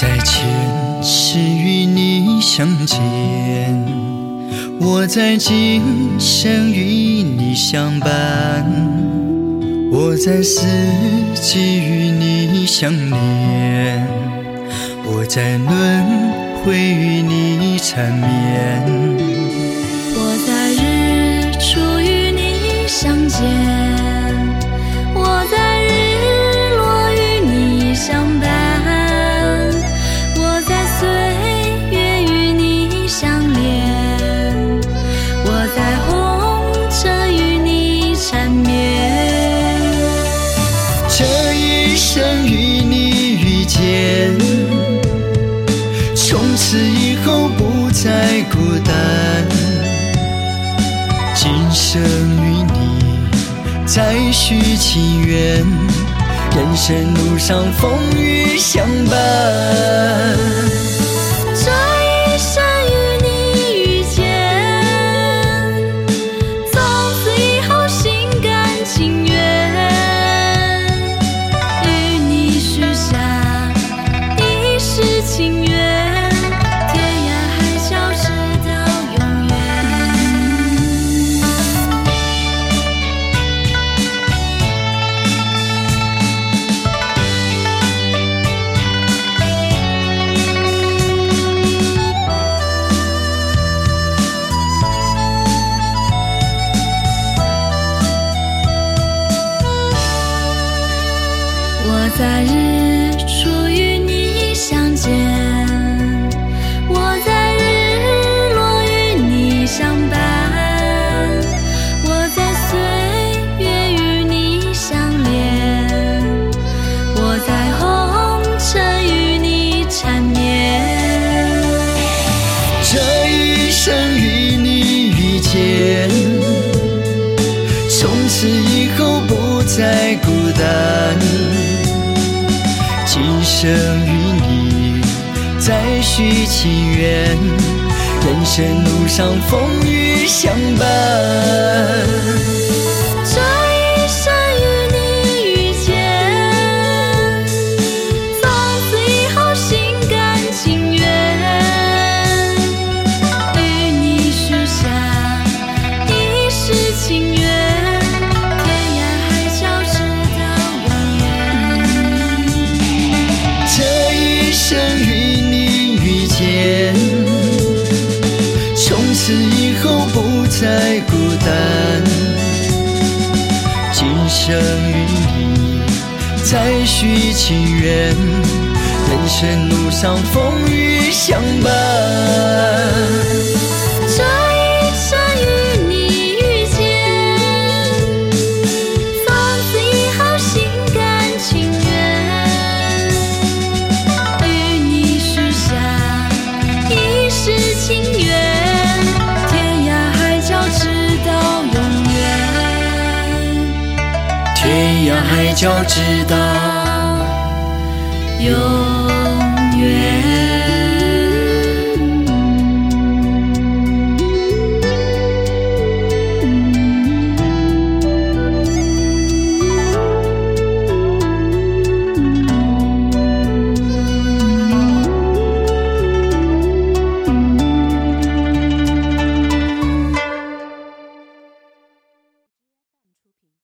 在前世与你相见我在今生与你相伴我在四季与你相恋我在轮回与你缠绵。生与你遇见，从此以后不再孤单。今生与你再续情缘，人生路上风雨相伴。从此以后不再孤单。今生与你再续情缘，人生路上风雨相伴。此以后不再孤单。今生与你再续情缘，人生路上风雨相伴。天涯海角直到。